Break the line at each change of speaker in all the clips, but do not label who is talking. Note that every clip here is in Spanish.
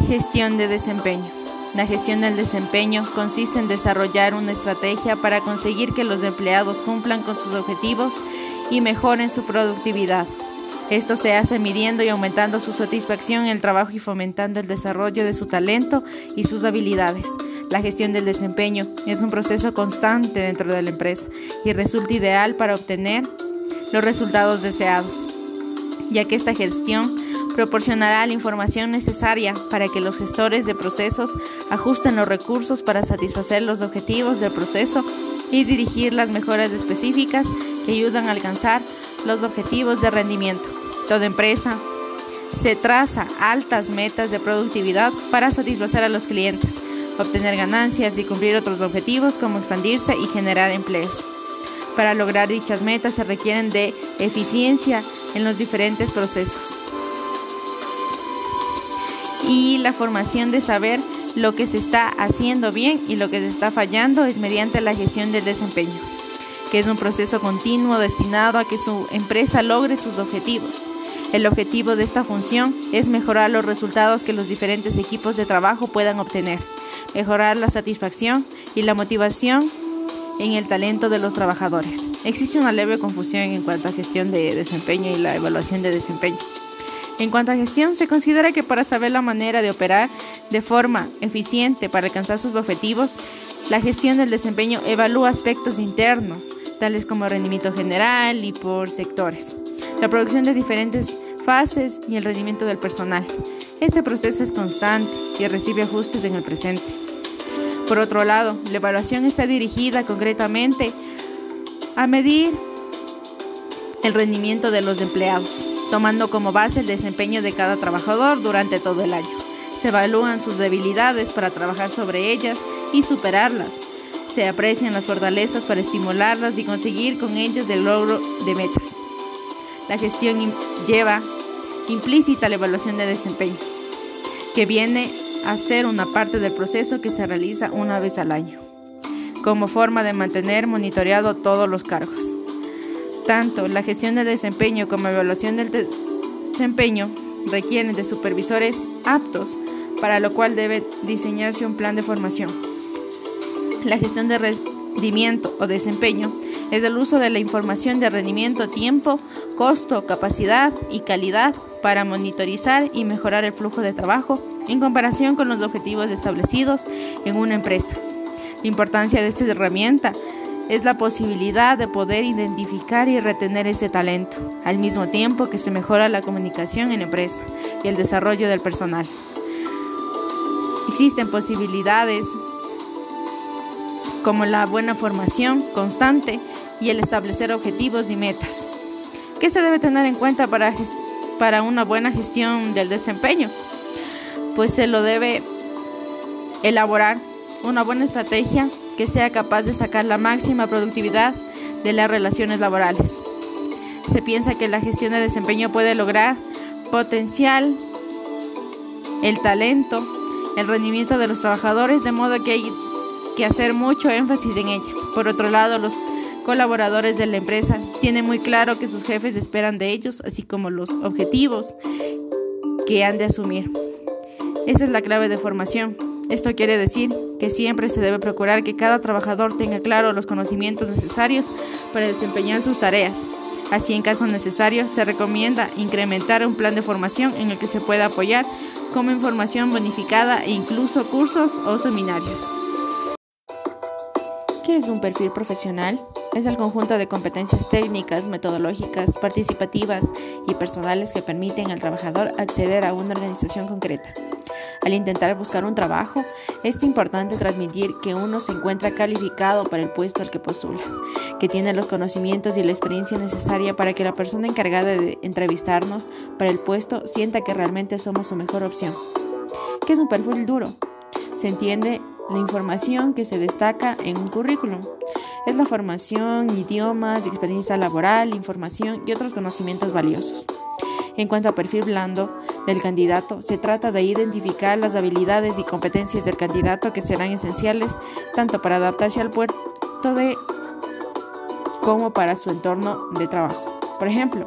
Gestión de desempeño. La gestión del desempeño consiste en desarrollar una estrategia para conseguir que los empleados cumplan con sus objetivos y mejoren su productividad. Esto se hace midiendo y aumentando su satisfacción en el trabajo y fomentando el desarrollo de su talento y sus habilidades. La gestión del desempeño es un proceso constante dentro de la empresa y resulta ideal para obtener los resultados deseados, ya que esta gestión proporcionará la información necesaria para que los gestores de procesos ajusten los recursos para satisfacer los objetivos del proceso y dirigir las mejoras específicas que ayudan a alcanzar los objetivos de rendimiento. Toda empresa se traza altas metas de productividad para satisfacer a los clientes, obtener ganancias y cumplir otros objetivos como expandirse y generar empleos. Para lograr dichas metas se requieren de eficiencia en los diferentes procesos y la formación de saber lo que se está haciendo bien y lo que se está fallando es mediante la gestión del desempeño, que es un proceso continuo destinado a que su empresa logre sus objetivos. El objetivo de esta función es mejorar los resultados que los diferentes equipos de trabajo puedan obtener, mejorar la satisfacción y la motivación en el talento de los trabajadores. Existe una leve confusión en cuanto a gestión de desempeño y la evaluación de desempeño. En cuanto a gestión, se considera que para saber la manera de operar de forma eficiente para alcanzar sus objetivos, la gestión del desempeño evalúa aspectos internos, tales como rendimiento general y por sectores, la producción de diferentes fases y el rendimiento del personal. Este proceso es constante y recibe ajustes en el presente. Por otro lado, la evaluación está dirigida concretamente a medir el rendimiento de los empleados tomando como base el desempeño de cada trabajador durante todo el año. Se evalúan sus debilidades para trabajar sobre ellas y superarlas. Se aprecian las fortalezas para estimularlas y conseguir con ellas el logro de metas. La gestión lleva implícita la evaluación de desempeño, que viene a ser una parte del proceso que se realiza una vez al año, como forma de mantener monitoreado todos los cargos. Tanto la gestión del desempeño como evaluación del desempeño requieren de supervisores aptos, para lo cual debe diseñarse un plan de formación. La gestión de rendimiento o desempeño es el uso de la información de rendimiento, tiempo, costo, capacidad y calidad para monitorizar y mejorar el flujo de trabajo en comparación con los objetivos establecidos en una empresa. La importancia de esta herramienta es la posibilidad de poder identificar y retener ese talento, al mismo tiempo que se mejora la comunicación en la empresa y el desarrollo del personal. Existen posibilidades como la buena formación constante y el establecer objetivos y metas. ¿Qué se debe tener en cuenta para, para una buena gestión del desempeño? Pues se lo debe elaborar una buena estrategia que sea capaz de sacar la máxima productividad de las relaciones laborales. Se piensa que la gestión de desempeño puede lograr potencial el talento, el rendimiento de los trabajadores, de modo que hay que hacer mucho énfasis en ella. Por otro lado, los colaboradores de la empresa tienen muy claro que sus jefes esperan de ellos, así como los objetivos que han de asumir. Esa es la clave de formación. Esto quiere decir que siempre se debe procurar que cada trabajador tenga claro los conocimientos necesarios para desempeñar sus tareas. Así, en caso necesario, se recomienda incrementar un plan de formación en el que se pueda apoyar como información bonificada e incluso cursos o seminarios. ¿Qué es un perfil profesional? Es el conjunto de competencias técnicas, metodológicas, participativas y personales que permiten al trabajador acceder a una organización concreta. Al intentar buscar un trabajo, es importante transmitir que uno se encuentra calificado para el puesto al que postula, que tiene los conocimientos y la experiencia necesaria para que la persona encargada de entrevistarnos para el puesto sienta que realmente somos su mejor opción. ¿Qué es un perfil duro? Se entiende la información que se destaca en un currículum. Es la formación, idiomas, experiencia laboral, información y otros conocimientos valiosos. En cuanto a perfil blando del candidato, se trata de identificar las habilidades y competencias del candidato que serán esenciales tanto para adaptarse al puerto de como para su entorno de trabajo. Por ejemplo,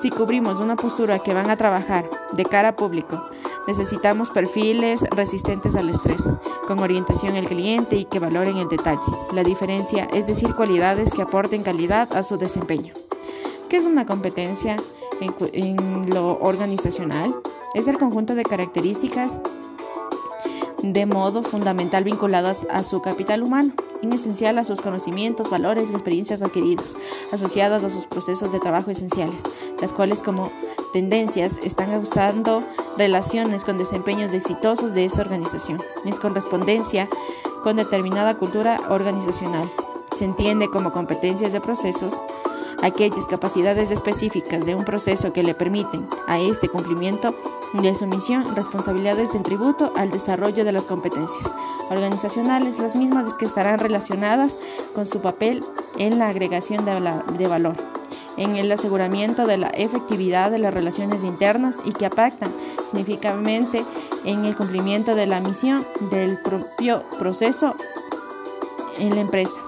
si cubrimos una postura que van a trabajar de cara a público, Necesitamos perfiles resistentes al estrés, con orientación al cliente y que valoren el detalle. La diferencia es decir cualidades que aporten calidad a su desempeño. ¿Qué es una competencia en, en lo organizacional? Es el conjunto de características de modo fundamental vinculadas a su capital humano, en esencial a sus conocimientos, valores y experiencias adquiridas, asociadas a sus procesos de trabajo esenciales, las cuales como tendencias están usando relaciones con desempeños exitosos de esa organización. Es correspondencia con determinada cultura organizacional. Se entiende como competencias de procesos aquellas capacidades específicas de un proceso que le permiten a este cumplimiento de su misión, responsabilidades en tributo al desarrollo de las competencias organizacionales, las mismas que estarán relacionadas con su papel en la agregación de, valor, en el aseguramiento de la efectividad de las relaciones internas y que impactan significativamente en el cumplimiento de la misión del propio proceso en la empresa.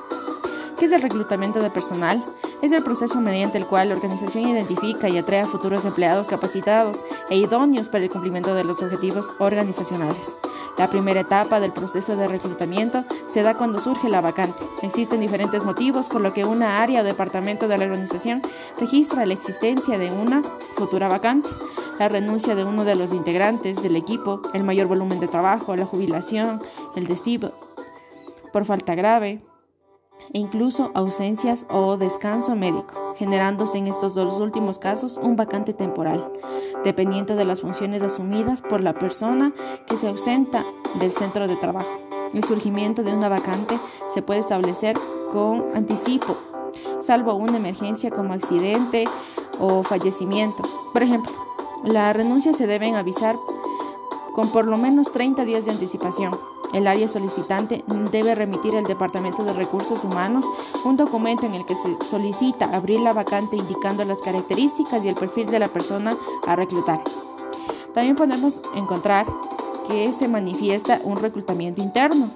¿Qué es el reclutamiento de personal? Es el proceso mediante el cual la organización identifica y atrae a futuros empleados capacitados e idóneos para el cumplimiento de los objetivos organizacionales. La primera etapa del proceso de reclutamiento se da cuando surge la vacante. Existen diferentes motivos por lo que una área o departamento de la organización registra la existencia de una futura vacante. La renuncia de uno de los integrantes del equipo, el mayor volumen de trabajo, la jubilación, el despido por falta grave, e incluso ausencias o descanso médico, generándose en estos dos últimos casos un vacante temporal, dependiendo de las funciones asumidas por la persona que se ausenta del centro de trabajo. El surgimiento de una vacante se puede establecer con anticipo, salvo una emergencia como accidente o fallecimiento. Por ejemplo, la renuncia se deben avisar con por lo menos 30 días de anticipación el área solicitante debe remitir al Departamento de Recursos Humanos un documento en el que se solicita abrir la vacante indicando las características y el perfil de la persona a reclutar. También podemos encontrar que se manifiesta un reclutamiento interno,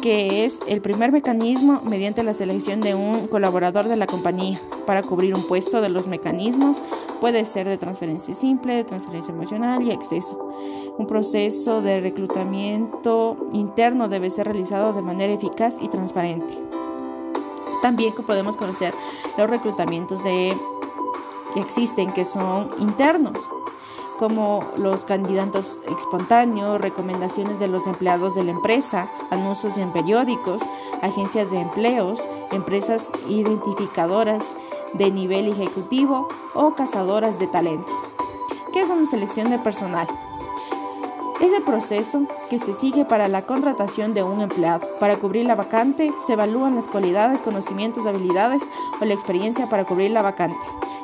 que es el primer mecanismo mediante la selección de un colaborador de la compañía para cubrir un puesto de los mecanismos Puede ser de transferencia simple, de transferencia emocional y acceso. Un proceso de reclutamiento interno debe ser realizado de manera eficaz y transparente. También podemos conocer los reclutamientos de, que existen que son internos como los candidatos espontáneos, recomendaciones de los empleados de la empresa, anuncios en periódicos, agencias de empleos, empresas identificadoras, de nivel ejecutivo o cazadoras de talento. ¿Qué es una selección de personal? Es el proceso que se sigue para la contratación de un empleado. Para cubrir la vacante se evalúan las cualidades, conocimientos, habilidades o la experiencia para cubrir la vacante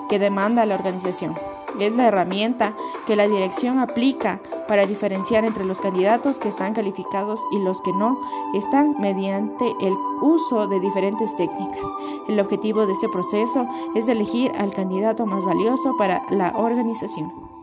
que demanda la organización. Es la herramienta que la dirección aplica para diferenciar entre los candidatos que están calificados y los que no están mediante el uso de diferentes técnicas. El objetivo de este proceso es elegir al candidato más valioso para la organización.